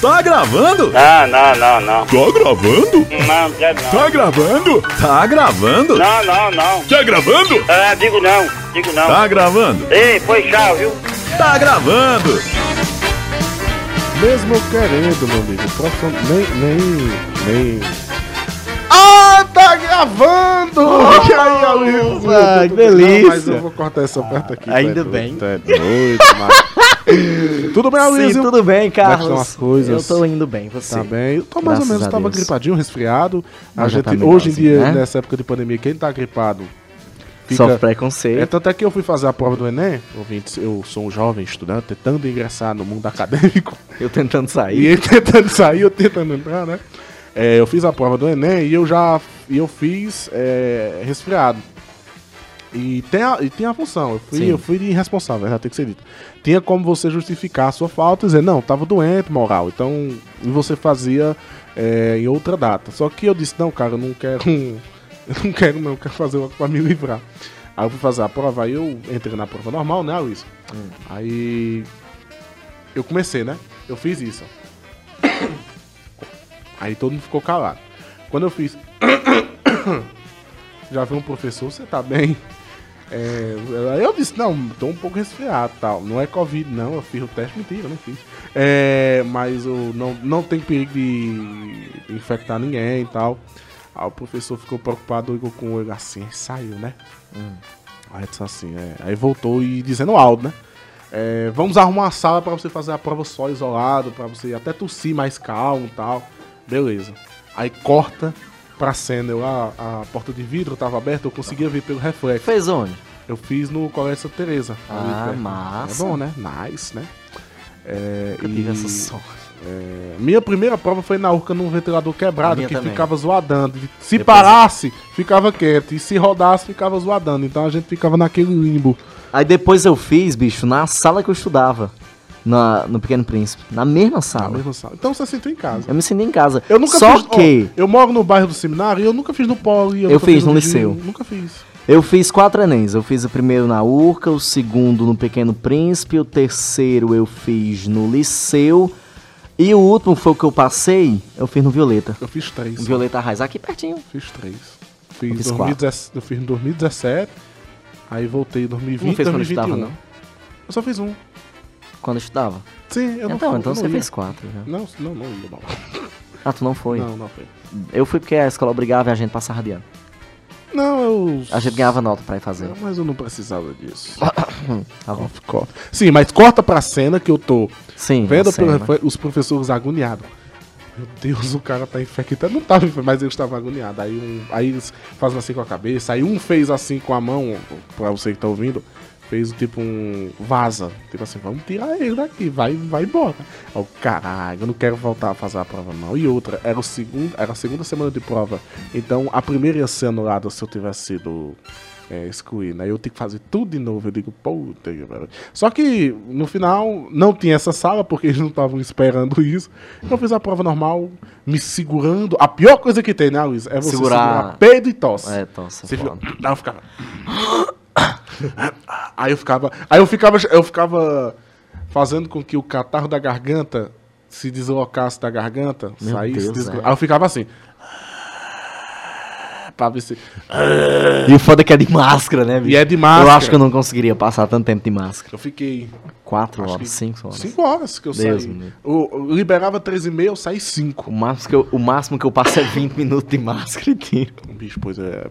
Tá gravando? Não, não, não, não. Tá gravando? Não, quero não. Tá gravando? Tá gravando? Não, não, não. Tá gravando? Ah, digo não, digo não. Tá gravando? Ei, foi tchau, viu? Tá gravando? Mesmo querendo, meu amigo, profission... nem, nem, nem... Ah, tá gravando! e aí? Ah, que Não, delícia. mas eu vou cortar essa parte aqui. Ainda é bem. é doido, mas... Tudo bem, Sim, Aloysio? tudo bem, é Carlos. coisas? Eu tô indo bem, você. Tá bem. Eu tô mais ou Graças menos, a tava Deus. gripadinho, resfriado. A Mas gente, tá hoje em dia, né? nessa época de pandemia, quem tá gripado fica... Sofre É preconceito. tanto é que eu fui fazer a prova do Enem, ouvintes, eu sou um jovem estudante, tentando ingressar no mundo acadêmico, Eu tentando e sair. ele tentando sair, eu tentando entrar, né? É, eu fiz a prova do Enem e eu já e eu fiz é, resfriado. E tem, a, e tem a função, eu fui, Sim. eu fui irresponsável, já tem que ser dito. Tinha como você justificar a sua falta e dizer, não, tava doente, moral. Então, e você fazia é, em outra data. Só que eu disse, não, cara, eu não quero. Eu não quero, não, eu quero fazer uma pra me livrar. Aí eu fui fazer a prova, aí eu entrei na prova normal, né, Luiz? Aí. Eu comecei, né? Eu fiz isso. Aí todo mundo ficou calado. Quando eu fiz. Já vi um professor, você tá bem? É, aí eu disse, não, tô um pouco resfriado tal. Não é Covid, não, eu fiz o teste, mentira, não fiz. É, mas eu não, não tem perigo de infectar ninguém e tal. Aí o professor ficou preocupado com ele assim, aí saiu, né? Aí disse assim, é, aí voltou e dizendo alto, né? É, vamos arrumar uma sala pra você fazer a prova só isolado, pra você até tossir mais calmo e tal. Beleza. Aí corta pra cena, eu, a, a porta de vidro tava aberta, eu conseguia ver pelo reflexo. Fez onde? Eu fiz no Colégio Santa Teresa. Ah, perto. massa. É bom, né? Nice, né? É, Nunca tive essa sorte. é, minha primeira prova foi na Urca num ventilador quebrado, que também. ficava zoadando. Se Depois- parasse, ficava quieto. E se rodasse, ficava zoadando. Então a gente ficava naquele limbo. Aí depois eu fiz, bicho, na sala que eu estudava. Na, no Pequeno Príncipe. Na mesma Na sala. mesma sala. Então você sentou em casa. Eu me ensinei em casa. Eu nunca Só fiz. ó, que eu moro no bairro do seminário e eu nunca fiz no Poli. Eu nunca fiz no Vigílio, liceu. Nunca fiz. eu fiz quatro Enems. Eu fiz o primeiro na Urca, o segundo no Pequeno Príncipe, o terceiro eu fiz no Liceu. E o último foi o que eu passei, eu fiz no Violeta. Eu fiz três. No Violeta Raiz, aqui pertinho. Fiz três. Fiz, fiz 2017, eu fiz em 2017. Aí voltei em 2020 Não fez quando 2021. estudava, não? Eu só fiz um. Quando eu estudava. Sim, eu não então, fui, então eu você não ia. fez quatro já. Não, não, não ia, não. Ah, tu não foi? Não, não foi. Eu fui porque a escola obrigava a gente a passar de ano. Não, eu. A gente ganhava nota pra ir fazer. Não, mas eu não precisava disso. Tá bom. Off, corta. Sim, mas corta pra cena que eu tô Sim, vendo a cena. pelo- os professores agoniados. Meu Deus, o cara tá infectado. Não tava infectado, mas eu estava agoniado. Aí, um, aí eles fazem assim com a cabeça. Aí um fez assim com a mão, pra você que tá ouvindo, fez tipo um vaza. Tipo assim, vamos tirar ele daqui, vai, vai embora. Aí, o caralho, eu não quero voltar a fazer a prova não. E outra, era, o segundo, era a segunda semana de prova. Então a primeira ia ser anulada se eu tivesse sido é, excluído. Aí eu tenho que fazer tudo de novo. Eu digo, puta que pariu. Só que no final não tinha essa sala, porque eles não estavam esperando isso. Então eu fiz a prova normal, me segurando. A pior coisa que tem, né, Luiz? É você Segurar- segurar, peido e tosse. É, tosse, Você fica- eu ficava. Aí eu ficava. Aí eu ficava. Eu ficava fazendo com que o catarro da garganta se deslocasse da garganta, Meu saísse. Deus, deslo- é. Aí eu ficava assim. Pra ver se. E o foda é que é de máscara, né, bicho? E é de máscara. Eu acho que eu não conseguiria passar tanto tempo de máscara. Eu fiquei. Quatro acho horas, cinco horas. Cinco horas que eu Deus saí. Eu, eu liberava 13,5, eu saí O 5. máximo, que eu, o máximo que eu passo é 20 minutos de máscara e tiro. Bicho, pois é.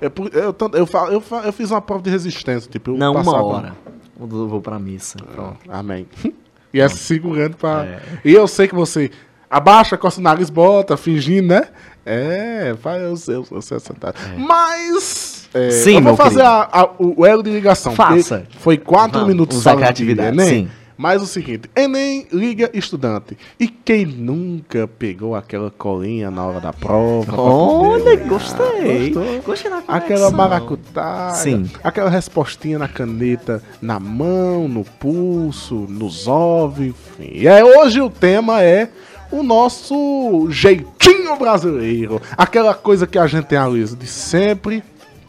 é por- eu, tanto- eu, eu, fa- eu fiz uma prova de resistência. Tipo, eu Não, uma hora. Eu vou pra missa. Pronto. Amém. E é se segurando pra. É. E eu sei que você abaixa, coça o nariz, bota, fingindo, né? É, faz eu sei, eu sei essa tá. Mas. é, Sim, eu vou fazer a- a- o, elo de ligação. Faça. Foi quatro Vamos, minutos usar só de criatividade, Enem. sim. Mas o seguinte, Enem liga estudante. E quem nunca pegou aquela colinha na hora da prova? Olha, poder- gostei. Gostei da Aquela maracutaia, Sim. aquela respostinha na caneta, na mão, no pulso, nos ovos, enfim. E aí, hoje o tema é o nosso jeitinho brasileiro. Aquela coisa que a gente tem, Luísa, de sempre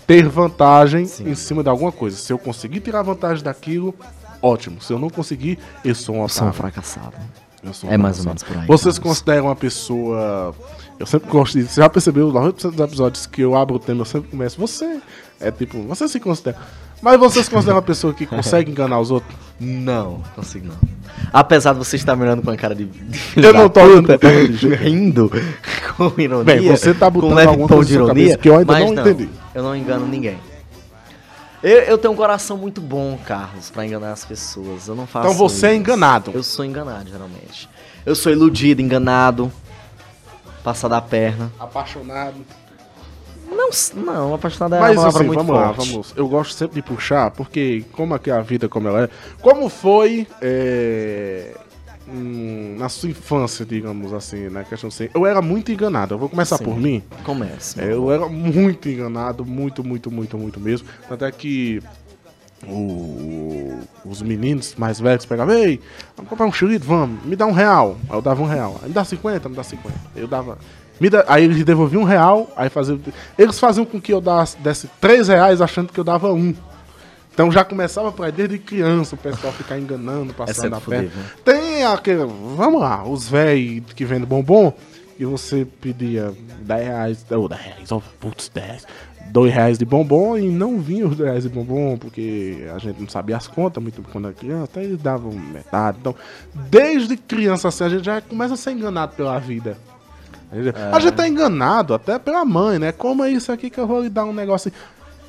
ter vantagem em cima de alguma coisa. Se eu conseguir tirar vantagem daquilo, ótimo. Se eu não conseguir, eu sou um Eu sou um otário. fracassado. Eu sou É mais ou menos por aí, Vocês consideram uma pessoa. Eu sempre gosto de. Você já percebeu, 90% dos episódios que eu abro o tema, eu sempre começo. Você. É tipo, você se considera. Mas vocês consideram uma pessoa que consegue enganar os outros? Não, consigo não. Apesar de você estar me olhando com a cara de. Eu não tô olhando rindo com ironia. Bem, você tá botando alguma tom de ironia, cabeça que eu ainda mas não entendi. Eu não engano ninguém. Eu, eu tenho um coração muito bom, Carlos, pra enganar as pessoas. Eu não faço. Então você é isso. enganado. Eu sou enganado, geralmente. Eu sou iludido, enganado. Passado a perna. Apaixonado. Não, não, apaixonado é uma Mas palavra assim, muito vamos lá, forte. vamos. Eu gosto sempre de puxar, porque como aqui é a vida como ela é. Como foi é, hum, na sua infância, digamos assim, na questão assim. Eu era muito enganado. Eu vou começar Sim. por mim. Comece. É, Eu era muito enganado, muito, muito, muito, muito mesmo. Até que o- os meninos mais velhos pegavam, ei, vamos comprar um churrito, vamos, me dá um real. Aí eu dava um real. Aí me dá 50, me dá 50. Eu dava. Dá, aí eles devolviam um real, aí faziam. Eles faziam com que eu desse três reais achando que eu dava um. Então já começava por aí desde criança, o pessoal ficar enganando, passando sempre a perna. né? Tem aquele. Vamos lá, os velhos que vendem bombom, e você pedia 10 reais, ou 10 reais, oh, putz, 10, 2 reais de bombom e não vinha os 2 reais de bombom, porque a gente não sabia as contas muito quando era criança, até eles davam metade. Então, desde criança assim, a gente já começa a ser enganado pela vida. A gente, a gente tá enganado até pela mãe, né? Como é isso aqui que eu vou lhe dar um negócio assim.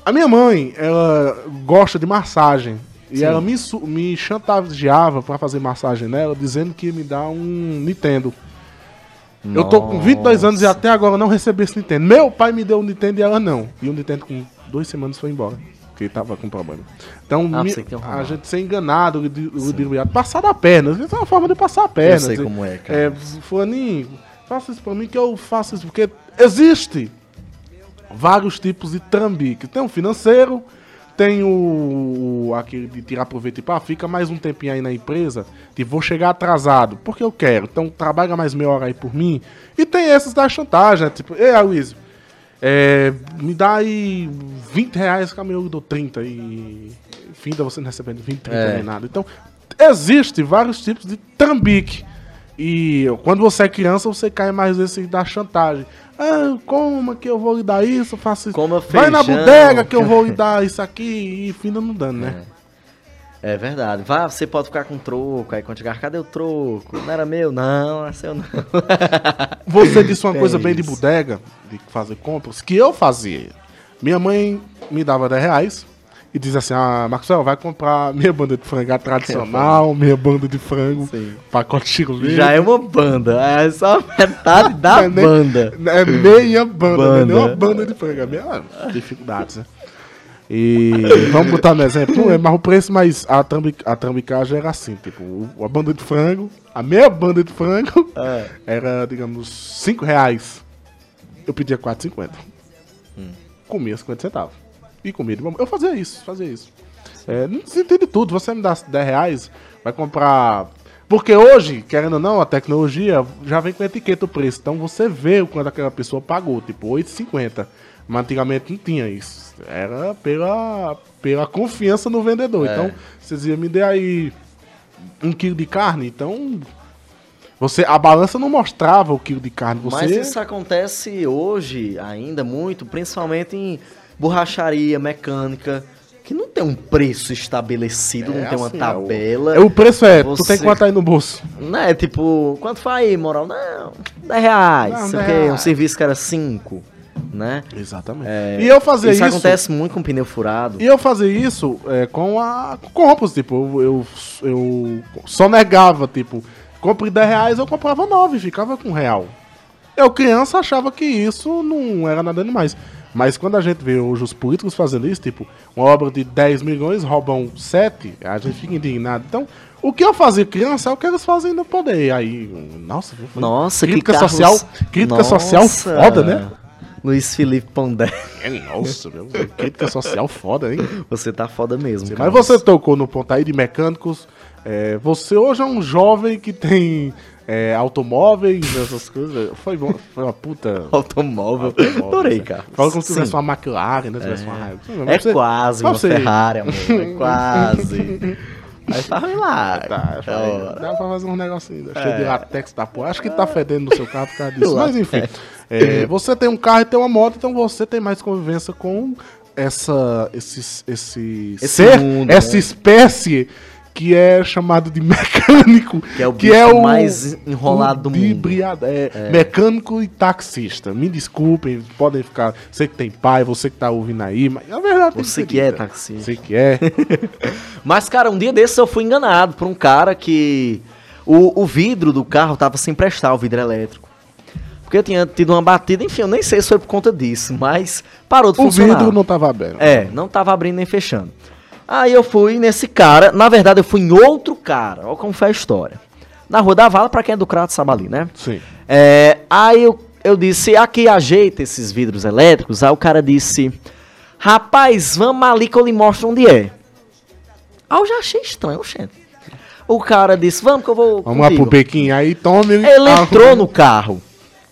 A minha mãe, ela gosta de massagem. E Sim. ela me, me chantageava pra fazer massagem nela, dizendo que ia me dar um Nintendo. Eu tô com 22 anos e Nossa. até agora não recebi esse Nintendo. Meu pai me deu um Nintendo e ela não. E o Nintendo com duas semanas foi embora. Porque tava com problema. Então, Ah, me- um a gente ser enganado, ludi- ludibriado, passar da perna. Isso é uma forma de passar a perna. Eu sei dizer, como é, cara. É, fulaninho, faça isso pra mim que eu faço isso. Porque existe vários tipos de trambique. Tem o financeiro, tem o, aquele de tirar proveito e pá, fica mais um tempinho aí na empresa, de vou chegar atrasado, porque eu quero. Então trabalha mais meia hora aí por mim. E tem esses da chantagem, né? tipo, ei, Aloysio, é, me dá aí 20 reais minha eu dou 30 e finda você não recebendo 20, 30 É. nem nada. Então, existe vários tipos de trambique. E quando você é criança, você cai mais nesse da chantagem. Ah, como que eu vou lhe dar isso? Faço isso. Coma Vai na bodega que eu vou lhe dar isso aqui e finda não dando, né? É verdade. Vá, você pode ficar com troco. Aí quando chegar, cadê o troco? Não era meu? Não, não é seu não. Você disse uma É coisa bem de isso. bodega, de fazer compras, que eu fazia. Minha mãe me dava 10 reais e dizia assim: Ah, Maxwell, vai comprar minha banda de frango tradicional, minha banda de frango, Sim. pacote chile. Já é uma banda. É só metade da É nem- banda. É meia banda, Banda. não é nem uma banda de frango. É meia dificuldades, né? E vamos botar no exemplo, não é mais o preço, mas a, trambi, a trambicagem era assim, tipo, a banda de frango, a meia banda de frango É. era, digamos, 5 reais. Eu pedia 4,50. Hum. Comia 50 centavos. E bom. Eu fazia isso, fazia isso. É, não se entende tudo. Você me dá 10 reais, vai comprar. Porque hoje, querendo ou não, a tecnologia já vem com etiqueta o preço. Então você vê o quanto aquela pessoa pagou, tipo 8,50. Mas antigamente não tinha isso. Era pela, pela confiança no vendedor. É. Então, vocês iam me dar aí um quilo de carne, então. Você, a balança não mostrava o quilo de carne. Você, Mas isso acontece hoje ainda muito, principalmente em borracharia, mecânica, que não tem um preço estabelecido, não tem uma assim, tabela. É, o, é, o preço é, tu Você- tem que botar aí no bolso. Não é tipo, quanto foi aí, moral? Não, 10 reais. Não, sei o 10 quê, Um serviço que era 5, né? Exatamente. É, e eu fazia isso, isso. acontece muito com pneu furado. E eu fazia isso é, com a com compras, tipo, eu, eu, eu só negava, tipo, compre 10 reais, eu comprava 9, ficava com um real. Eu, criança, achava que isso não era nada demais. Mas quando a gente vê hoje os políticos fazendo isso, tipo, uma obra de 10 milhões roubam 7, a gente fica indignado. Então, o que eu fazia criança é o que eles fazem no poder. Aí, nossa, Nossa, crítica que social, crítica Nossa. social foda, né? Luiz Felipe Pondé, É, Nossa, meu, crítica social foda, hein? você tá foda mesmo. Mas Carlos. você tocou no ponto aí de mecânicos. é, você hoje é um jovem que tem é, automóveis, essas coisas. Foi, bom, foi uma puta. Automóvel. automóvel, Adorei, né? Carlos. Fala como se tivesse Sim. uma McLaren, né? Tivesse uma Hilux. É Você- quase mas uma você- Ferrari, amor. É quase. Aí lá. Tá, Da aí, hora. dá pra fazer um negocinho. É. Cheio de latex da porra. Acho que tá fedendo no seu carro por causa disso. Mas enfim. é, você tem um carro e tem uma moto, então você tem mais convivência com essa. Esse, esse, Esse ser, mundo, essa né? espécie que é chamado de mecânico. Que é o bicho mais enrolado do mundo. ludibriado- É, Mecânico e taxista. Me desculpem, podem ficar. Você que tem pai, você que tá ouvindo aí, mas na verdade. Você ser que é taxista. Você que é. Mas, cara, um dia desses eu fui enganado por um cara que o, o vidro do carro tava sem prestar, o vidro elétrico. Porque eu tinha tido uma batida, enfim, eu nem sei se foi por conta disso, mas parou de o funcionar. vidro não tava aberto. É, não tava abrindo nem fechando. Aí eu fui nesse cara, na verdade eu fui em outro cara, olha como foi a história. Na Rua da Vala, pra quem é do Crato sabe ali, né? Sim. É, aí eu, eu disse, aqui ajeita esses vidros elétricos. Aí o cara disse, rapaz, vamos ali que eu lhe mostro onde é. Aí eu já achei estranho, gente. O cara disse, vamos que eu vou Vamos lá pro contigo. bequinho aí, tome. Ele entrou no carro.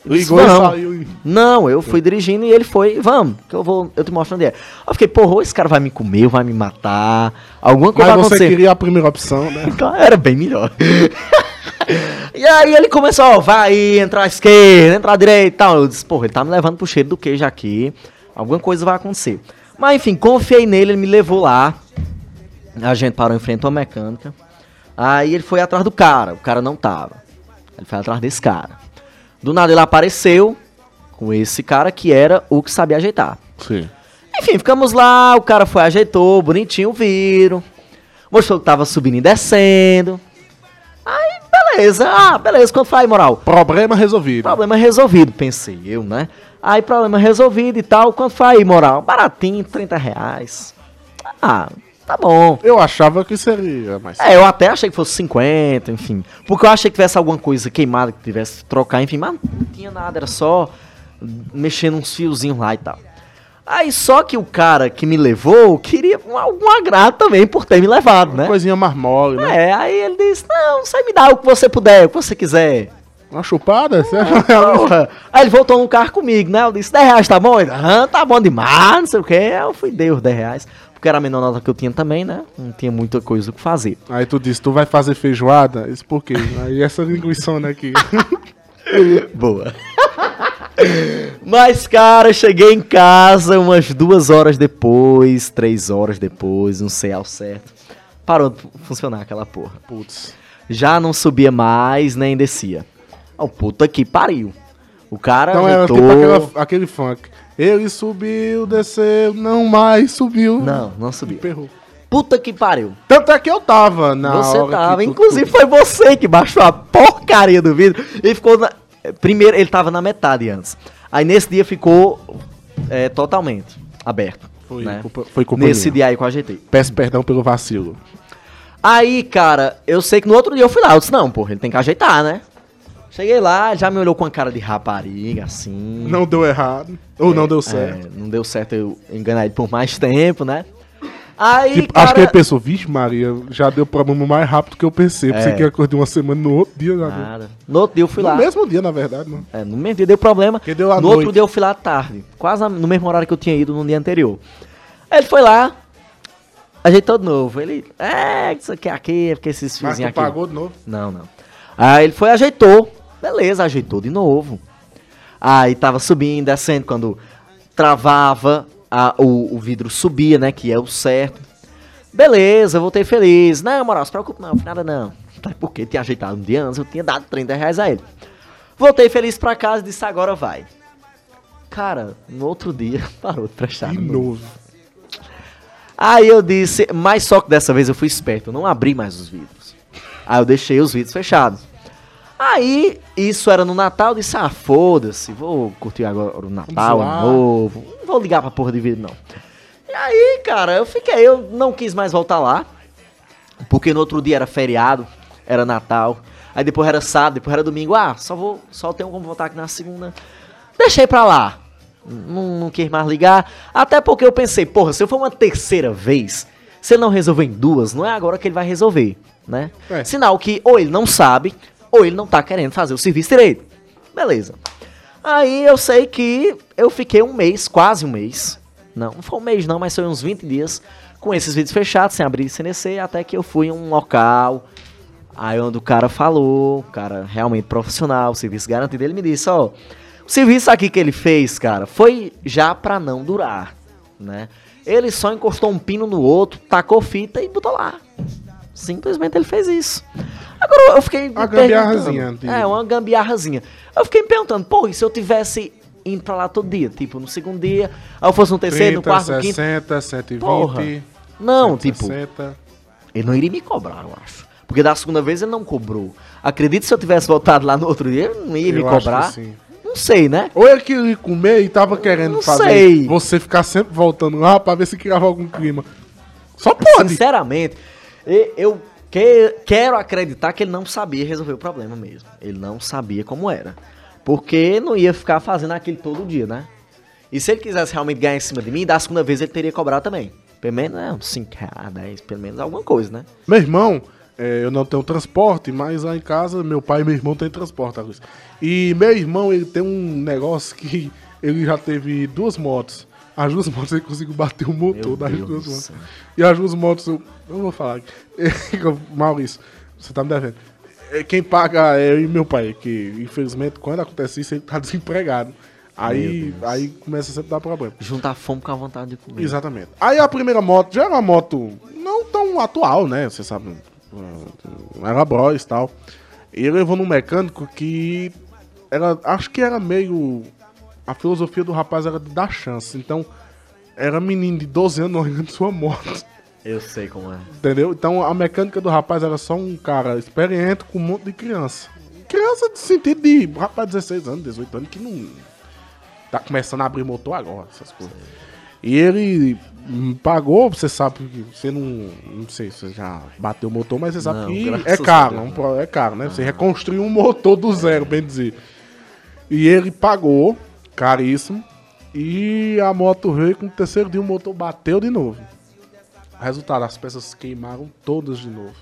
Ligou e saiu. Não, eu fui dirigindo e ele foi, vamos, que eu vou, eu te mostro onde é. Eu fiquei, porra, esse cara vai me comer, ou vai me matar, alguma coisa Mas vai você acontecer. queria a primeira opção, né? Era bem melhor. e aí ele começou, ó, vai entrar à esquerda, entrar à direita e tal. Eu disse, porra, ele tá me levando pro cheiro do queijo aqui. Alguma coisa vai acontecer. Mas enfim, confiei nele, ele me levou lá. A gente parou em frente a uma mecânica. Aí ele foi atrás do cara, o cara não tava. Ele foi atrás desse cara. Do nada ele apareceu com esse cara que era o que sabia ajeitar. Sim. Enfim, ficamos lá, o cara foi, ajeitou, bonitinho o vidro. Mostrou que tava subindo e descendo. Aí, beleza. Ah, beleza, quanto foi aí, moral? Problema resolvido. Problema resolvido, pensei eu, né? Aí, problema resolvido e tal. Quanto foi aí, moral? Baratinho, 30 reais. Ah, tá bom. Eu achava que seria, mas. É, eu até achei que fosse 50, enfim. Porque eu achei que tivesse alguma coisa queimada que tivesse que trocar, enfim. Mas não tinha nada, era só mexendo uns fiozinhos lá e tal. Aí só que o cara que me levou queria um, algum agrado também por ter me levado, né? Coisinha mais mole, né? É, aí ele disse, não, você me dá o que você puder, o que você quiser. Uma chupada? Você Porra. Aí ele voltou no carro comigo, né? Eu disse, 10 reais tá bom? Ele, ah, tá bom demais, não sei o que. Eu fui, dei os 10 reais. Porque era a menor nota que eu tinha também, né? Não tinha muita coisa o que fazer. Aí tu disse, tu vai fazer feijoada? Isso por quê? Aí essa linguiçona aqui. Boa. Mas, cara, cheguei em casa umas duas horas depois, três horas depois, não sei ao certo. Parou de funcionar aquela porra. Putz. Já não subia mais, nem descia. Ó, puta que pariu. O cara Então era ajeitou... tipo aquela- aquele funk. Ele subiu, desceu, não mais subiu. Não, não subia. Perrou. Puta que pariu. Tanto é que eu tava na você hora tava. Inclusive tu- foi você que baixou a porcaria do vidro e ficou na... Primeiro, ele tava na metade antes. Aí nesse dia ficou é, totalmente aberto. Foi né? culpa, foi culpa Nesse minha. dia aí que eu ajeitei. Peço perdão pelo vacilo. Aí, cara, eu sei que no outro dia eu fui lá. Eu disse, não, porra, ele tem que ajeitar, né? Cheguei lá, já me olhou com a cara de rapariga, assim. Não deu errado. Ou não deu certo. É, não deu certo eu enganar ele por mais tempo, né? Aí, Tipo, cara... Acho que ele pensou, vixe Maria, já deu problema mais rápido que eu pensei. Pensei É. que ia acordar uma semana no outro dia. Já deu. Nada. No outro dia eu fui no lá. mesmo dia, na verdade, né? É, no mesmo dia deu problema. Que deu à no outro noite. dia eu fui lá à tarde. Quase no mesmo horário que eu tinha ido no dia anterior. Aí ele foi lá, ajeitou de novo. Ele, é, isso aqui é aqui, porque esses Mas fiozinhos tu aqui. pagou de novo. Não, não. Aí ele foi ajeitou. Beleza, ajeitou de novo. Aí tava subindo, descendo. Quando travava, a- o, o vidro subia, né? Que é o certo. Beleza, voltei feliz. Não, moral, se preocupe não, nada não. Até Porque tinha ajeitado um dia antes, eu tinha dado 30 reais a ele. Voltei feliz pra casa e disse, agora vai. Cara, no outro dia, parou de prestar. De não. novo. Aí eu disse, mas só que dessa vez eu fui esperto, eu não abri mais os vidros. Aí eu deixei os vidros fechados. Aí, isso era no Natal, eu disse, ah, foda-se, vou curtir agora o Natal, ano novo, não vou ligar pra porra de vidro, não. E aí, cara, eu fiquei, eu não quis mais voltar lá, porque no outro dia era feriado, era Natal, aí depois era sábado, depois era domingo, ah, só vou, só tenho como voltar aqui na segunda. Deixei pra lá, não, não quis mais ligar, até porque eu pensei, porra, se eu for uma terceira vez, se ele não resolver em duas, não é agora que ele vai resolver, né? É. Sinal que ou ele não sabe, ou ele não tá querendo fazer o serviço direito. Beleza. Aí eu sei que eu fiquei um mês, quase um mês. Não, não foi um mês não, mas foi uns 20 dias com esses vídeos fechados, sem abrir descer, até que eu fui em um local, aí onde o cara falou, o cara realmente profissional, o serviço garantido, ele me disse, ó, o serviço aqui que ele fez, cara, foi já pra não durar, né? Ele só encostou um pino no outro, tacou fita e botou lá. Simplesmente ele fez isso. Agora eu fiquei. me Uma gambiarrazinha, É, uma gambiarrazinha. Eu fiquei me perguntando, pô, e se eu tivesse indo pra lá todo dia? Tipo, no segundo dia, aí eu fosse no terceiro, no 30, quarto, no quinto. 60, 120. Porra. Não, tipo, 160. ele não iria me cobrar, eu acho. Porque da segunda vez ele não cobrou. Acredito se eu tivesse voltado lá no outro dia, ele não ia me Eu acho cobrar. Não sei, né? Ou ele queria comer e tava querendo Não fazer sei. você ficar sempre voltando lá pra ver se criava algum clima. Só pode. Sinceramente, e- eu que- quero acreditar que ele não sabia resolver o problema mesmo. Ele não sabia como era. Porque não ia ficar fazendo aquilo todo dia, né? E se ele quisesse realmente ganhar em cima de mim, da segunda vez ele teria cobrado também. Pelo menos, uns 5 reais, 10, pelo menos alguma coisa, né? Meu irmão, é, eu não tenho transporte, mas lá em casa meu pai e meu irmão têm transporte. E meu irmão, ele tem um negócio que ele já teve duas motos. As duas motos ele conseguiu bater o motor Meu das Deus duas motos. céu. E as duas motos, eu eu não vou falar. aqui. Maurício, você tá me devendo. É, Quem paga é eu e meu pai, que infelizmente quando acontece isso ele tá desempregado. Aí, aí começa a sempre dar problema. Juntar fome com a vontade de comer. Exatamente. Aí a primeira moto já era uma moto não tão atual, né? Você sabe. uh, Era Bros e tal. E ele levou num mecânico que. Era, acho que era meio. A filosofia do rapaz era de dar chance. Então, era menino de 12 anos olhando sua moto. Eu sei como é. Entendeu? Então a mecânica do rapaz era só um cara experiente com um monte de criança. Criança de sentido de rapaz de 16 anos, 18 anos, que não. Tá começando a abrir motor agora, essas coisas. E ele pagou, você sabe que você não. Não sei se você já bateu o motor, mas você sabe Não, que é caro, Deus, é caro, né? Você reconstruir um motor do zero, bem dizer. E ele pagou, caríssimo. E a moto veio com o terceiro dia o motor bateu de novo. Resultado, as peças queimaram todas de novo.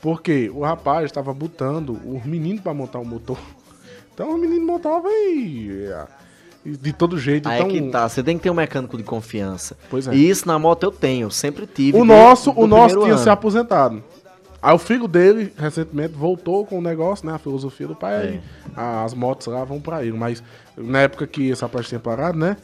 Porque o rapaz estava botando os meninos para montar o motor. Então os meninos montavam e, de todo jeito. Aí então, é que tá, você tem que ter um mecânico de confiança. Pois é. E isso na moto eu tenho, sempre tive. O desde nosso, do o nosso tinha ano. se aposentado. Aí o filho dele, recentemente, voltou com o negócio, né? A filosofia do pai. É. As motos lá vão pra ele. Mas na época que essa parte tinha parado, né?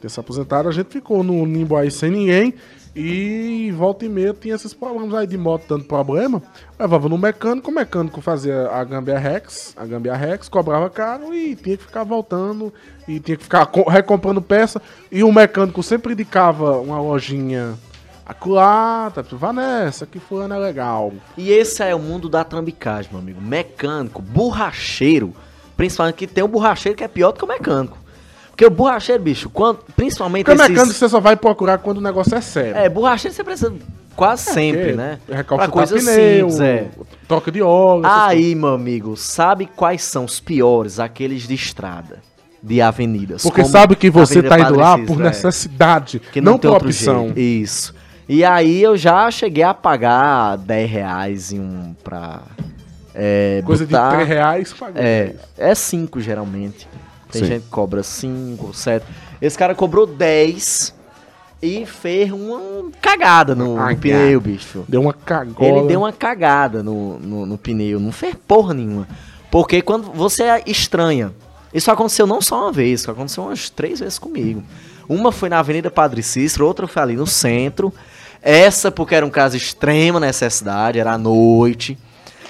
Tinha se aposentado, a gente ficou no limbo aí sem ninguém. E volta e meia tinha esses problemas aí de moto dando problema. Levava no mecânico, o mecânico fazia a Gambia Rex, a Gambia Rex, cobrava caro e tinha que ficar voltando e tinha que ficar co- recomprando peça. E o mecânico sempre indicava uma lojinha acolá, tá, Vanessa, que fulano é legal. E esse é o mundo da trambicagem, meu amigo. Mecânico, borracheiro. Principalmente que tem um borracheiro que é pior do que o mecânico. Porque o borracheiro, bicho, quando, principalmente Porque esses... mecânico você só vai procurar quando o negócio é sério. É, borracheiro você precisa quase sempre, Porque né? Recalchutar coisas pneu, simples, é. troca de óleo. Aí, meu amigo, sabe quais são os piores? Aqueles de estrada, de avenidas. Porque sabe que você Avenida tá indo lá por é. necessidade, Que não, não, tem por opção. jeito. Isso. E aí eu já cheguei a pagar 10 reais em um pra. É, Coisa botar- de 3 reais, pagou. É, é 5 geralmente. Tem Sim. gente que cobra 5, 7. Esse cara cobrou 10 e fez uma cagada no, no pneu, bicho. Deu uma cagada. Ele deu uma cagada no, no, no pneu, não fez porra nenhuma. Porque quando você é estranha, isso aconteceu não só uma vez, isso aconteceu umas três vezes comigo. Uma foi na Avenida Padre Cícero, outra foi ali no centro. Essa porque era um caso de extrema necessidade, era à noite.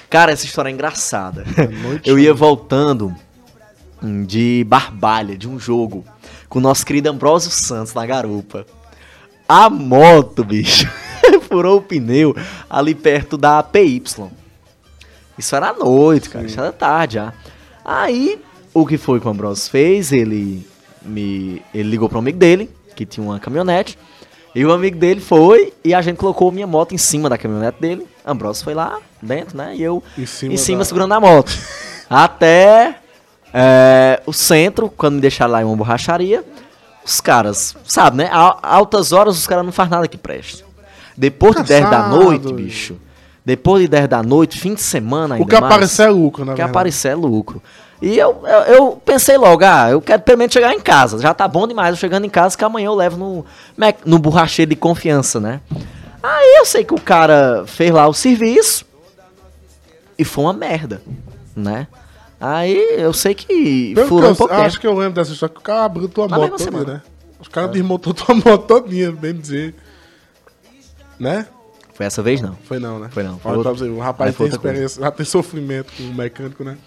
Cara, essa história é engraçada. noite, Eu ia voltando hum, de Barbalha, de um jogo, com o nosso querido Ambrósio Santos na garupa. A moto, bicho, furou o pneu ali perto da PY. Isso era à noite, cara, isso era tarde já. Aí, o que foi que o Ambrosio fez? Ele me ele ligou para um amigo dele, que tinha uma caminhonete, e o amigo dele foi e a gente colocou minha moto em cima da caminhonete dele. Ambrosio foi lá dentro, né? E eu Em cima em cima da- segurando a moto. Até é, o centro, quando me deixaram lá em uma borracharia, os caras, sabe, né? A altas horas os caras não fazem nada que preste. Depois de 10 da noite, bicho. Depois de 10 da noite, fim de semana O ainda que mais, aparecer é lucro, na O que verdade. aparecer é lucro. E eu, eu, eu pensei logo, ah, eu quero pelo menos chegar em casa. Já tá bom demais eu chegando em casa, que amanhã eu levo no, no borracheiro de confiança, né? Aí eu sei que o cara fez lá o serviço e foi uma merda, né? Aí eu sei que Pelo que furou um eu, pouco acho tempo. que eu lembro dessa história que o cara abriu tua Na moto mesma todinha, né? Os caras desmontou tua moto todinha, bem dizer. Né? Foi essa vez não. Foi não, né? Foi não, foi Olha pra outra- você, o rapaz tem experiência, já tem sofrimento com o mecânico, né?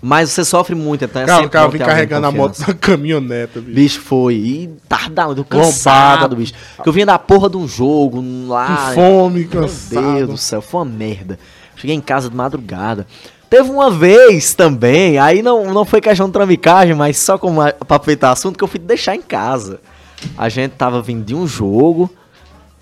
Mas você sofre muito, então é Cara, o sempre cara vem carregando a moto na caminhoneta, bicho. Bicho, foi. E tardado, cansado, Lombada. bicho. Que eu vinha da porra de um jogo lá. Com fome, Meu Deus cansado. do céu, foi uma merda. Cheguei em casa de madrugada. Teve uma vez também, aí não, não foi questão de tramicagem, mas só como pra aproveitar o assunto, que eu fui deixar em casa. A gente tava vindo de um jogo,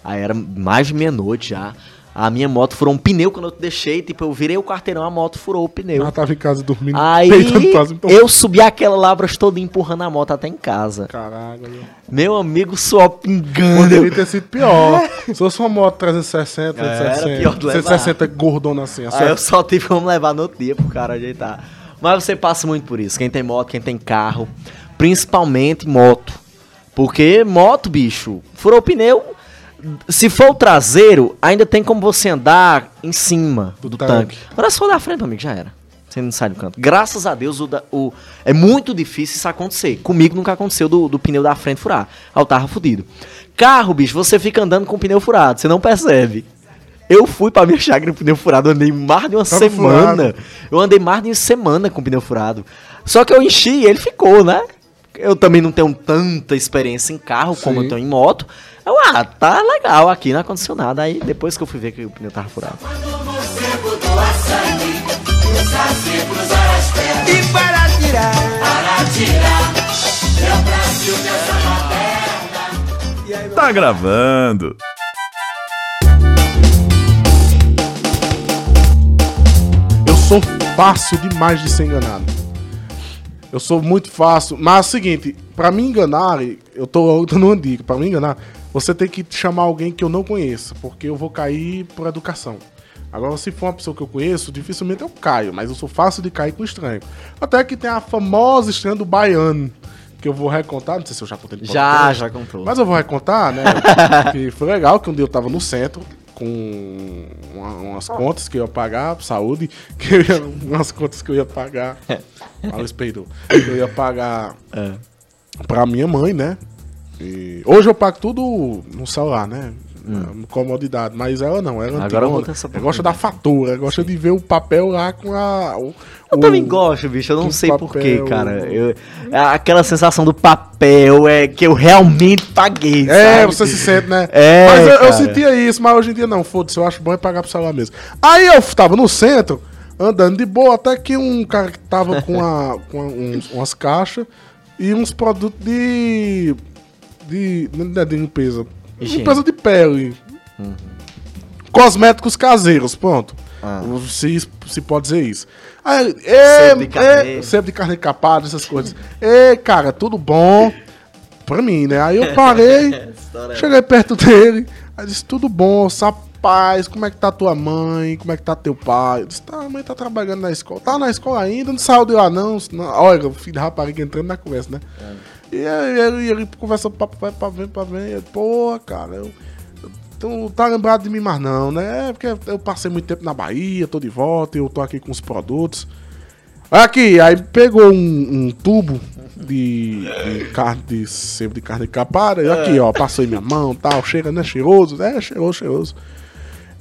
aí era mais de meia-noite já. A minha moto furou um pneu quando eu deixei, tipo, eu virei o quarteirão, a moto furou o pneu. Ela tava em casa dormindo, Aí quase. Então... eu subi aquela labras toda empurrando a moto até em casa. Caralho, meu. Meu amigo só pingando. Poderia ter sido pior. Se fosse uma moto 360, É, era 360, pior de levar. 360 gordona assim. assim Aí eu só tive como levar no outro dia pro cara ajeitar. Mas você passa muito por isso. Quem tem moto, quem tem carro. Principalmente moto. Porque moto, bicho, furou o pneu. Se for o traseiro, ainda tem como você andar em cima Do do, tanque. tanque. Agora se for da frente, meu amigo, já era. Você não sai do canto. Graças a Deus, o, da- o- é muito difícil isso acontecer. Comigo nunca aconteceu do, do pneu da frente furar. Eu tava fudido. Carro, bicho, você fica andando com o pneu furado, você não percebe. Eu fui pra minha chácara com pneu furado, andei mais de uma Tava semana. furado. Eu andei mais de uma semana com o pneu furado. Só que eu enchi e ele ficou, né? Eu também não tenho tanta experiência em carro como Sim. eu tenho em moto. Eu, ah, tá legal aqui na condicionada. Aí depois que eu fui ver que o pneu tava furado. E para tirar, Tá gravando. Eu sou fácil demais de ser enganado. Eu sou muito fácil. Mas é o seguinte, pra me enganar, eu tô dando uma dica, pra me enganar, você tem que chamar alguém que eu não conheça, porque eu vou cair por educação. Agora, se for uma pessoa que eu conheço, dificilmente eu caio, mas eu sou fácil de cair com estranho. Até que tem a famosa estranha do baiano, que eu vou recontar, não sei se eu já contei Já, já contou. Mas eu vou recontar, né? que foi legal que um dia eu tava no centro com uma- umas contas que eu ia pagar, saúde, que eu ia, umas contas que eu ia pagar. Fala peidou. Que eu ia pagar É. pra minha mãe, né? E hoje eu pago tudo no celular, né? Comodidade, mas ela não, ela Hum. Agora antiga, ela gosta da fatura, gosta de ver o papel lá com a. O, Eu o- também gosto, bicho. Eu não sei porquê, cara. Eu- é aquela sensação do papel é que eu realmente paguei. É, sabe? você se sente, né? É, mas eu, eu sentia isso, mas hoje em dia não, foda-se, eu acho bom é pagar pro celular mesmo. Aí eu tava no centro, andando de boa, até que um cara que tava com, a, com a- uns- umas caixas e uns produtos de. De. não é de limpeza. Higiene. Limpeza de pele. Cosméticos caseiros, pronto. Ah. Se, se pode dizer isso. Aí, ele, "Ê, Sebo de carne. ê", sebo de carne capada, essas coisas. Ei, cara, tudo bom? Pra mim, né? Aí eu parei, cheguei perto dele, aí disse, tudo bom, rapaz, como é que tá tua mãe, como é que tá teu pai? Eu disse, tá, a mãe tá trabalhando na escola. Tá na escola ainda, não saiu de lá não. Olha, o filho da rapariga entrando na conversa, né? E ele, ele conversa pra, pra, pra ver, pra ver, eu, pô, cara, eu... Tu não tá lembrado de mim mais não, né? É porque eu passei muito tempo na Bahia, tô de volta, eu tô aqui com os produtos. Aqui, aí pegou um, um tubo de, de carne de sebo de carne capada. E aqui, ó, passou em minha mão tal. Chega, né? Cheiroso, né? Cheiroso, cheiroso.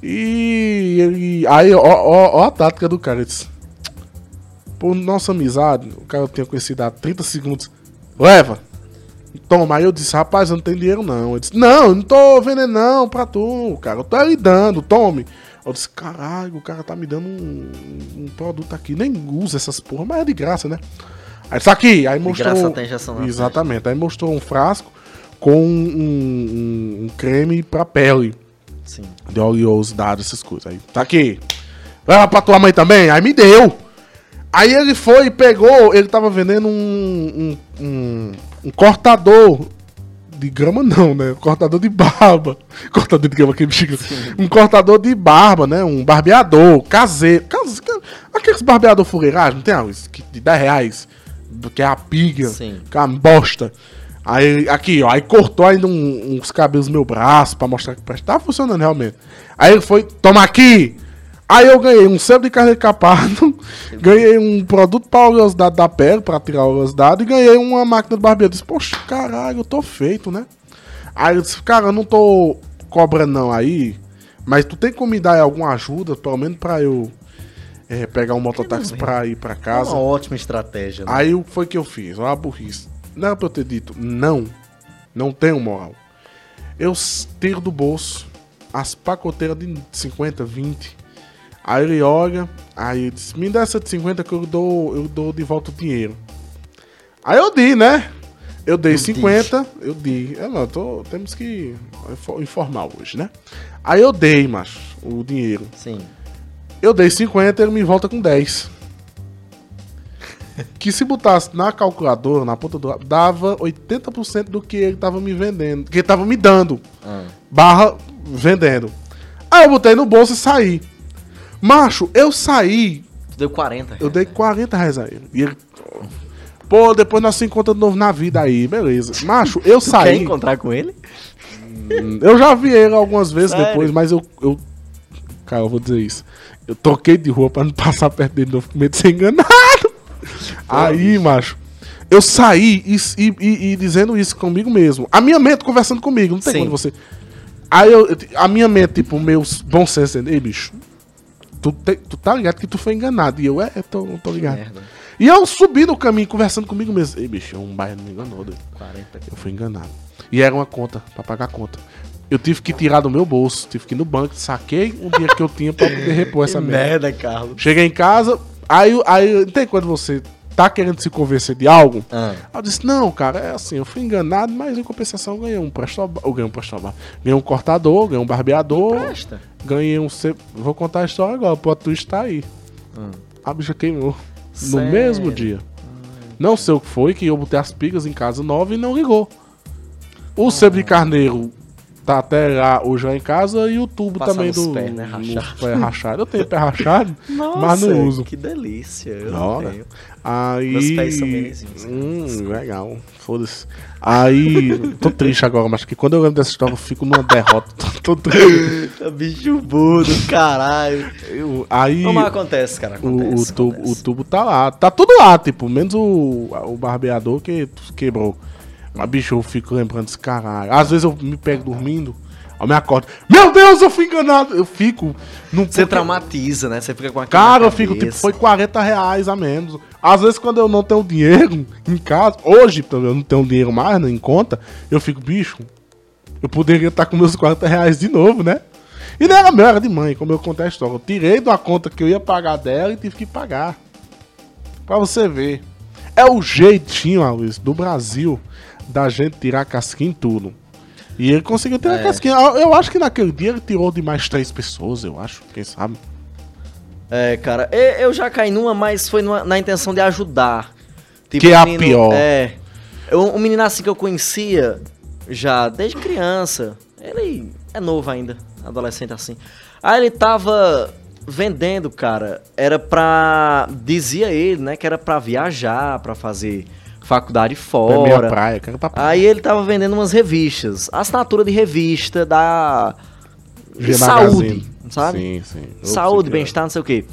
E ele. Aí, ó, ó, ó a tática do cara. Ele disse, Por nossa amizade, o cara eu tinha conhecido há 30 segundos. Leva! Toma, aí eu disse, rapaz, eu não tenho dinheiro não. Ele disse, não, eu não tô vendendo não pra tu, cara. Eu tô lhe dando, tome. Eu disse, caralho, o cara tá me dando um, um produto aqui. Nem usa essas porra, mas é de graça, né? Aí isso aqui, aí mostrou. graça tem injeção na Exatamente. Aí mostrou um frasco com um, um- um creme pra pele. Sim. De oleosidade, essas coisas. Aí, tá aqui. Leva pra tua mãe também? Aí me deu. Aí ele foi e pegou, ele tava vendendo um, um, um, um cortador de grama não, né? Cortador de barba. Cortador de grama que bexiga. Um cortador de barba, né? Um barbeador caseiro. Case- Aqueles barbeador fuleiragem, não tem algo? Que de 10 reais. Que é a piga. Sim. Que é uma bosta. Aí, aqui, ó, aí cortou ainda um- uns cabelos no meu braço pra mostrar que. Tava funcionando realmente. Aí ele foi, toma aqui! Aí eu ganhei um sebo de carne capado, ganhei um produto pra oleosidade da pele, pra tirar a oleosidade, e ganhei uma máquina de barbeiro. Eu disse, poxa, caralho, eu tô feito, né? Aí eu disse, cara, eu não tô cobrando não aí, mas tu tem como me dar alguma ajuda, pelo menos pra eu eh, pegar um mototáxi pra ir pra É casa? uma ótima estratégia. Né? Aí o que foi que eu fiz? Olha a burrice. Não era pra eu ter dito, não, não tenho moral. Eu tiro do bolso as pacoteiras de 50, 20. Aí ele olha, aí ele diz, me dá essa de 50 que eu dou, eu dou de volta o dinheiro. Aí eu dei, né? Eu dei 50, eu dei. É, não, tô, temos que info- informar hoje, né? Aí eu dei, macho, o dinheiro. Sim. Eu dei 50, ele me volta com 10. Que se botasse na calculadora, na ponta do dava 80% do que ele tava me vendendo. Que ele tava me dando. Ah. Barra vendendo. Aí eu botei no bolso e saí. Macho, eu saí, Tu deu 40. eu reais, dei né? 40 reais a ele. E ele. Pô, depois nós se encontramos de novo na vida aí, beleza. Macho, eu Quer saí. encontrar com ele? Eu já vi ele algumas vezes Sério? depois, mas eu, eu. Cara, eu vou dizer isso. Eu troquei de rua pra não passar perto dele de novo com medo de ser enganado. Aí, macho. Eu saí e, e- e- dizendo isso comigo mesmo. A minha mente conversando comigo, não tem Sim. quando você. Aí eu, eu- a minha mente, tipo, o meu bom senso, ei, bicho. Tu, te- tu tá ligado que tu foi enganado. E eu, é, eu tô, tô ligado. E eu subi no caminho conversando comigo mesmo. Ei, bicho, um bairro me enganou, doido. 40. Eu fui enganado. E era uma conta, pra pagar a conta. Eu tive que tirar do meu bolso, tive que ir no banco, saquei um dinheiro que eu tinha pra poder repor essa merda. merda, Carlos. Cheguei em casa, aí, aí não tem quando você tá querendo se convencer de algo? Ah. Eu disse, não, cara, é assim, eu fui enganado, mas em compensação eu ganhei um prestobal, eu ganhei um prestobal, ganhei um cortador, ganhei um barbeador, Presta. ganhei um... Vou contar a história agora, o plot twist tá aí. Hum. A bicha queimou. Sério? No mesmo dia. Não sei o que foi, que eu botei as pigas em casa nova e não ligou. O sebo de carneiro tá até lá hoje lá em casa e o tubo Passar também do pés, né? Rachado. pés rachado. Eu tenho pé rachado, Nossa, mas não uso. Que delícia. Eu não tenho. Aí. Meus pés são menorzinhos, cara. Hum, legal. Foda-se. Aí. Tô triste agora, mas que quando eu lembro dessa história eu fico numa derrota. tô, tô triste. Tá bicho burro caralho. Eu- aí. Mas acontece, cara. O, Acontece, o, tubo, acontece. o tubo tá lá. Tá tudo lá, tipo, menos o, o barbeador que quebrou. Mas, bicho, eu fico lembrando desse caralho. Às vezes eu me pego dormindo, eu me acordo. Meu Deus, eu fui enganado! Eu fico. Num Você traumatiza, né? Você fica com a Cara, eu fico, tipo, foi 40 reais a menos. Às vezes, quando eu não tenho dinheiro em casa, hoje, eu não tenho dinheiro mais né, em conta, eu fico, bicho, eu poderia estar com meus 40 reais de novo, né? E não era meu, era de mãe, como eu contei a história. Eu tirei da conta que eu ia pagar dela e tive que pagar. Pra você ver. É o jeitinho, Luiz, do Brasil da gente tirar casquinha em tudo. E ele conseguiu tirar É. casquinha. Eu acho que naquele dia ele tirou de mais três pessoas, eu acho. Quem sabe? É, cara, eu já caí numa, mas foi numa- na intenção de ajudar. Tipo, Que é um a pior. É. Eu- Um menino assim que eu conhecia já desde criança. Ele é novo ainda, adolescente assim. Aí ele tava vendendo, cara. Era pra. Dizia ele, né? Que era pra viajar, pra fazer faculdade É meia fora. praia, pra praia. Aí ele tava vendendo umas revistas. Assinatura de revista da. de saúde, sabe? Sim, sim. Eu Saúde, bem-estar, não sei o quê.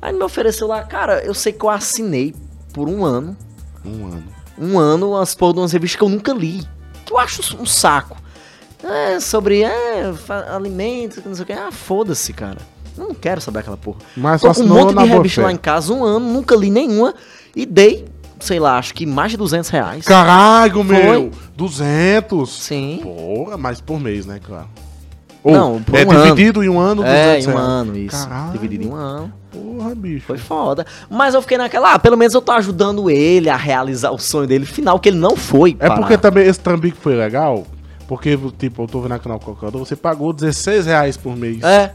Aí ele me ofereceu lá, cara, eu sei que eu assinei por um ano, é Um ano. um ano, umas porra de umas revistas que eu nunca li. Que eu acho um saco. É, sobre é, alimentos, não sei o que. Ah, foda-se, cara. Eu não quero saber aquela porra. Mas Tô com um monte de revista lá em casa, um ano, nunca li nenhuma. E dei, sei lá, acho que mais de 200 reais. Caralho, meu! 200! Sim. Porra, mas por mês, né, claro. Ou, Não, por é um dividido em um ano, É, 200 em um reais. ano, isso. Caralho. Dividido em um ano. Porra, bicho. Foi foda. Mas eu fiquei naquela, ah, pelo menos eu tô ajudando ele a realizar o sonho dele final, que ele não foi. É parar. porque também esse trambique foi legal, porque, tipo, eu tô vendo aqui no calculador, você pagou 16 reais por mês. É.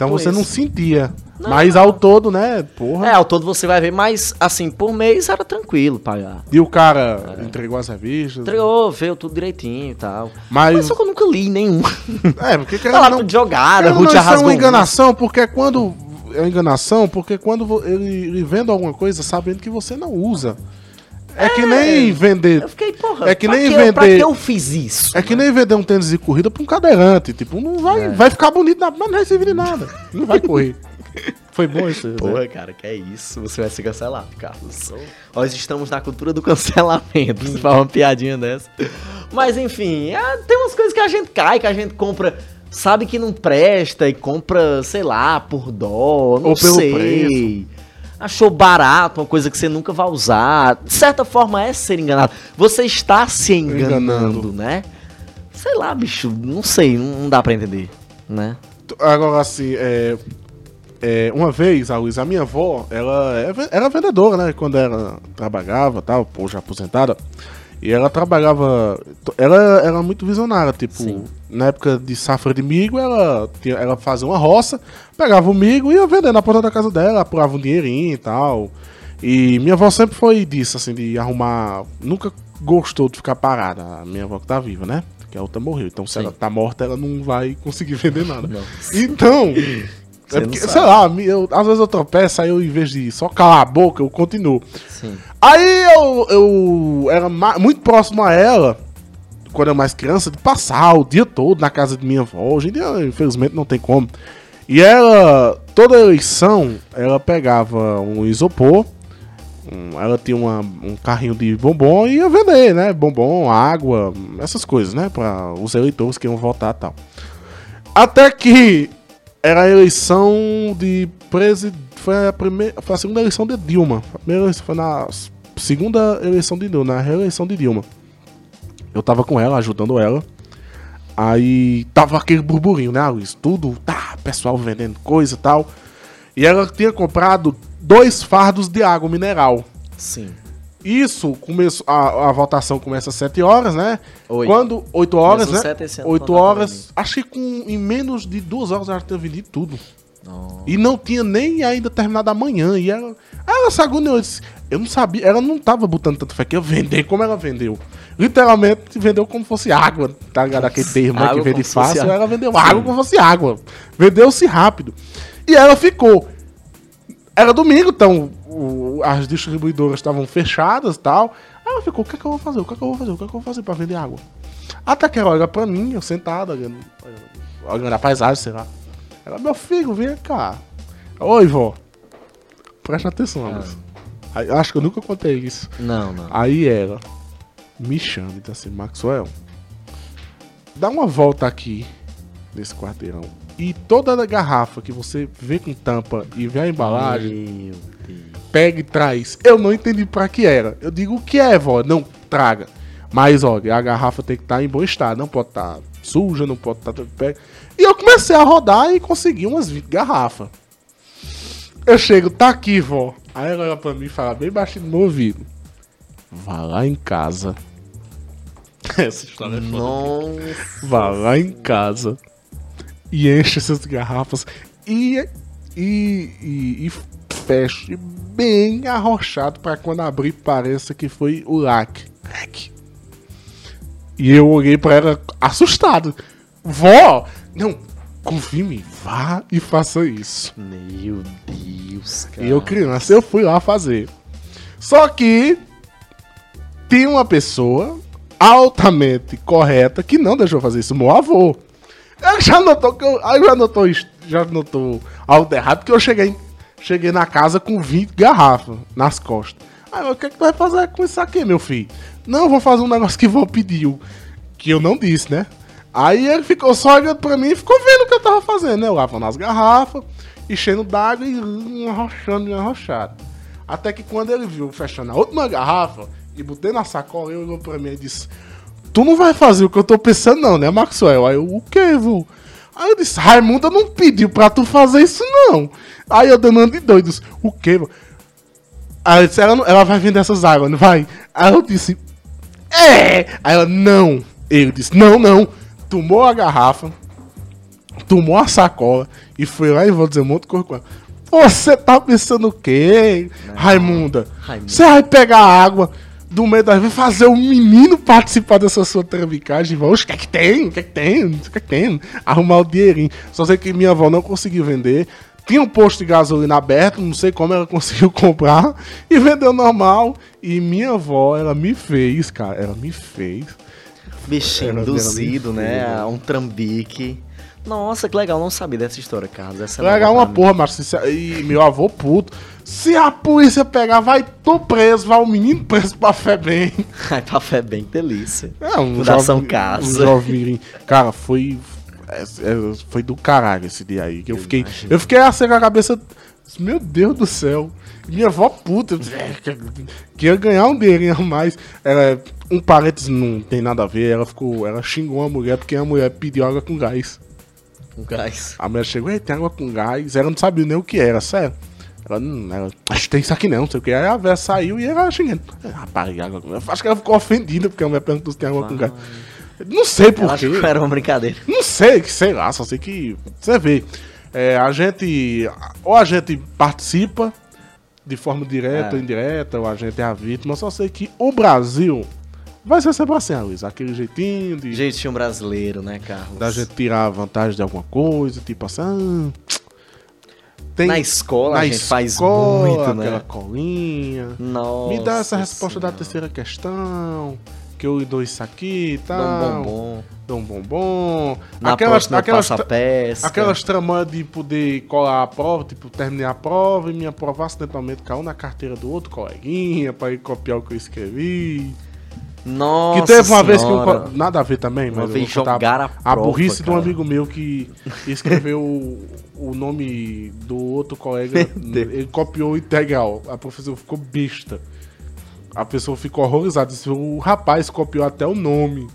então tipo você não sentia. Não, mas ao todo, né, porra. É, ao todo você vai ver, mas assim, por mês era tranquilo pagar. E o cara entregou as revistas. Entregou, veio tudo direitinho e tal. Mas, Mas só que eu nunca li nenhum. é, porque Tá lá não, tudo jogada, Ruth não, isso é uma um. enganação, porque quando. É uma enganação, porque quando ele, ele vende alguma coisa sabendo que você não usa. É, que nem vender. Eu fiquei, porra, É que pra nem que eu- Pra vender- que eu fiz isso? É que nem vender um tênis de corrida pra um cadeirante. Tipo, não vai, É. vai ficar bonito, mas não vai servir de nada. Não vai correr. Foi bom esse. né? Porra, cara, que é isso? Você vai ser cancelado, Carlos. Nós estamos na cultura do cancelamento. Você faz uma piadinha dessa. Mas enfim, é, tem umas coisas que a gente cai, que a gente compra, sabe que não presta e compra, sei lá, por dó, não Ou pelo sei. Achou barato, uma coisa que você nunca vai usar. De certa forma é ser enganado. Você está se enganando, Enganando. né? Sei lá, bicho, não sei, não dá pra entender, né? Agora, assim, é, é, uma vez, a Luiz, a minha avó, ela é era vendedora, né? Quando ela trabalhava tal, pô, já aposentada. E ela trabalhava. Ela era muito visionária, tipo, Sim. Na época de safra de milho, ela, ela fazia uma roça, pegava o milho e ia vender na porta da casa dela, apurava um dinheirinho e tal. E minha avó sempre foi disso, assim, de arrumar. Nunca gostou de ficar parada. A minha avó que tá viva, né? Que a outra morreu. Então, se Sim. ela tá morta, ela não vai conseguir vender nada. Não. Então, é porque, sei lá, eu- às vezes eu tropeço, aí eu, em vez de só calar a boca, eu continuo. Sim. Aí eu, eu era muito próximo a ela, quando eu mais criança, de passar o dia todo na casa de minha avó. Hoje em dia, infelizmente, não tem como. E ela, toda eleição, ela pegava um isopor, um- ela tinha uma- um carrinho de bombom e ia vender, né? Bombom, água, essas coisas, né? Para os eleitores que iam votar tal. Até que era a eleição de presidente. Foi a, primeira, foi a segunda eleição de Dilma. A primeira eleição foi na segunda eleição de Dilma, na reeleição de Dilma. Eu tava com ela, ajudando ela. Aí tava aquele burburinho, né, Luiz? Tudo, tá, pessoal vendendo coisa e tal. E ela tinha comprado dois fardos de água mineral. Sim. Isso, começo, a, a votação começa às 7 horas, né? Oito. Quando. 8 horas, Começou né? sete esse ano, 8 quando tava horas. Achei que com, em menos de 2 horas ela tinha vendido tudo. Não. E não tinha nem ainda terminado amanhã. E ela. Ela se agoniou. Eu, disse, eu não sabia. Ela não tava botando tanto fé que eu vender como ela vendeu. Literalmente vendeu como fosse água. Tá ligado? Aquele termo né, que vende fácil. Ela vendeu Sim. água como fosse água. Vendeu-se rápido. E ela ficou. Era domingo, então o- as distribuidoras estavam fechadas e tal. Aí ela ficou, o que é que eu vou fazer? O que é que eu vou fazer? O que é que eu vou fazer pra vender água? Até que ela olha pra mim, eu sentado, olhando, olhando a paisagem, sei lá. Ela, meu filho, vem cá. Oi, vó. Presta atenção. Aí, eu acho que eu nunca contei isso. Não, não. Aí ela me chama e diz assim, Maxwell, dá uma volta aqui nesse quarteirão. E toda a garrafa que você vê com tampa e vê a embalagem, pega e traz. Eu não entendi pra que era. Eu digo, o que é, vó? Não, traga. Mas, olha, a garrafa tem que estar em bom estado. Não pode estar suja, não pode estar... Pega. E eu comecei a rodar e consegui umas 20 garrafas. Eu chego, tá aqui, vó. Aí ela olha pra mim e fala bem baixinho no meu ouvido. Vá lá em casa. Essa história é foda. Nossa. Vá lá em casa e enche essas garrafas e, e, e, e feche bem arrochado para quando abrir pareça que foi o lac. Lac. E eu olhei para ela assustado. Vó! Não, confie em mim, vá e faça isso. Meu Deus, cara. E eu, criança, eu fui lá fazer. Só que tem uma pessoa altamente correta que não deixou fazer isso. Meu avô. Ele já notou que eu. Aí já notou, já notou algo errado, porque eu cheguei, cheguei na casa com 20 garrafas nas costas. Aí eu, o que, é que tu vai fazer com isso aqui, meu filho? Não, eu vou fazer um negócio que vou pedir. Que eu não disse, né? Aí ele ficou só olhando pra mim e ficou vendo o que eu tava fazendo, né? Eu lavando as garrafas, enchendo d'água e arrochando e arrochado. Até que quando ele viu fechando a última garrafa e botei na sacola, ele olhou pra mim e disse: Tu não vai fazer o que eu tô pensando, não, né, Maxwell? Aí eu, o que, vô? Aí eu disse: Raimunda não pediu pra tu fazer isso, não. Aí eu dando de doidos: O que, vô? Aí eu disse: ela, não- ela vai vender essas águas, não vai? Aí eu disse: É! Aí ela: Não. Ele disse: Não, não. Tomou a garrafa, tomou a sacola e foi lá e vou dizer um monte de coisa com ela. Você tá pensando o quê, Raimunda? Raimunda. Você vai pegar água do meio das fazer o menino participar dessa sua tramicagem. Oxe, o que é que tem? O que é que tem? O que é que tem? Arrumar o dinheirinho. Só sei que minha avó não conseguiu vender. Tinha um posto de gasolina aberto, não sei como ela conseguiu comprar e vendeu normal. E minha avó, ela me fez, cara, ela me fez. Era induzido, né? A um trambique. Nossa, que legal, não sabia dessa história, Carlos. Essa é Legal nova uma porra, se- e meu avô puto. Se a polícia pegar, vai tu preso, vai o menino preso pra fé bem. Ai, pra fé bem, que delícia. É, um Fundação jovem- Casa. Um jovem. Cara, foi. é, é, Foi do caralho esse dia aí. Que eu, fiquei. imagino. Eu fiquei assim com a cabeça. Meu Deus do céu. Minha avó puta. é, que- Que ia ganhar um dinheirinho a mais. Ela, um parênteses não tem nada a ver. Ela ficou. Ela xingou a mulher porque a mulher pediu água com gás. Com gás. A mulher chegou, ei, tem água com gás. Ela não sabia nem o que era, sério. Ela, não, ela, acho que tem isso aqui não, não sei o que. Aí a velha saiu e ela xingando. Rapaz. Acho que ela ficou ofendida porque a mulher perguntou se tem água com gás. Não sei por acho quê. que era uma brincadeira. Não sei, sei lá, só sei que. Você vê. é, a gente. Ou a gente participa de forma direta É. ou indireta, ou a gente é a vítima. Só sei que o Brasil vai ser sempre assim, Luiz. Aquele jeitinho de. Jeitinho brasileiro, né, Carlos? Da gente tirar vantagem de alguma coisa, tipo assim. ah, tem, Na escola na a gente faz escola, muito, aquela né? colinha. Nossa Me dá essa resposta da Senhora. terceira questão. Que eu dou isso aqui e Dá um tal. bombom. Dou um bombom. Na aquelas próxima aquelas, passo a pesca. aquelas tramas de poder colar a prova, tipo, terminei a prova e minha prova acidentalmente caiu na carteira do outro coleguinha pra ir copiar o que eu escrevi. Nossa que teve uma vez que eu. Senhora. Nada a ver também, Uma mas eu vez jogaram a a burrice de um cara. amigo meu que escreveu o, o nome do outro colega. ele copiou integral. A professora ficou besta. A pessoa ficou horrorizada. O rapaz copiou até o nome.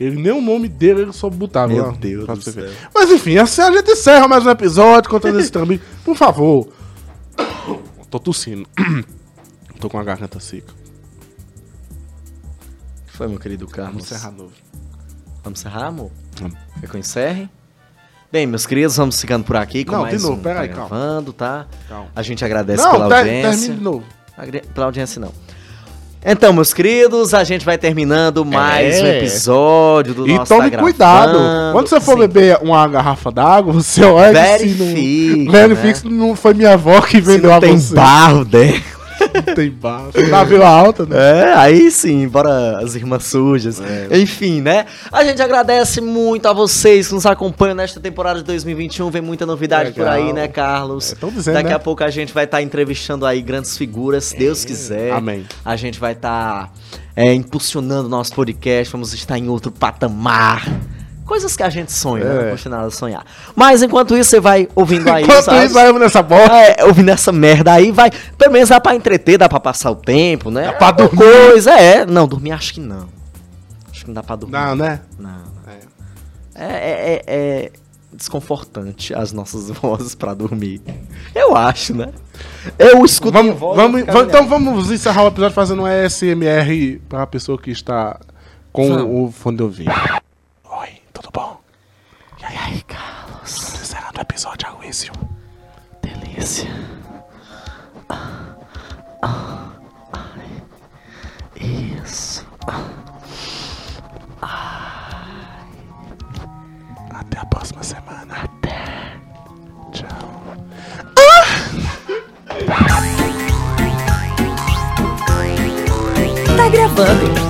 Ele nem o nome dele ele soube botar. Meu viu? Deus do ver. céu. Mas enfim, assim a gente encerra mais um episódio contando esse trambique. Por favor. Tô tossindo. Tô com a garganta seca. Foi, meu querido Carlos? Vamos encerrar novo. Vamos encerrar, amor? Quer que eu encerre? Bem, meus queridos, vamos ficando por aqui com Não, mais de novo, um pera Tá aí, calma. Gravando, tá? Calma. A gente agradece Não, pela ter- audiência. termine de novo. Agre- Pela audiência, não. Então, meus queridos, a gente vai terminando mais É. um episódio do E nosso tome Tá cuidado. Gravando. Quando você for Sim. beber uma garrafa d'água, você olha se Verifique, não... Verifique se não foi minha avó que Se vendeu a tem você. barro dentro. Não tem barro. Na Vila Alta, né? É, aí sim, bora as irmãs sujas. Enfim, né? A gente agradece muito a vocês que nos acompanham nesta temporada de 2021. Vem muita novidade por Legal. aí, né, Carlos? É, dizendo, Daqui né? a pouco a gente vai estar entrevistando aí grandes figuras, se Deus quiser. Amém. A gente vai estar é, impulsionando o nosso podcast, vamos estar em outro patamar. Coisas que a gente sonha, né? É. Não custa nada sonhar. Mas enquanto isso, você vai ouvindo aí. Enquanto áudios. isso, vai eu nessa bola. É, ouvindo essa merda aí, vai. Pelo menos dá pra entreter, dá pra passar o tempo, né? Dá pra dormir. Coisa, é. Não, dormir acho que não. Acho que não dá pra dormir. Não, né? Não. É, é, é- é desconfortante as nossas vozes pra dormir. Eu acho, né? Eu escuto Vamos, voz, vamos, vamos- então vamos encerrar o episódio fazendo um ASMR para a pessoa que está com Vamos. o fone de ouvido. Tudo bom? E aí, aí Carlos? Estamos encerrando o episódio, Aloysio. Delícia. Ah, ah, ai. Isso. Até a próxima semana. Até. Tchau. Tá gravando.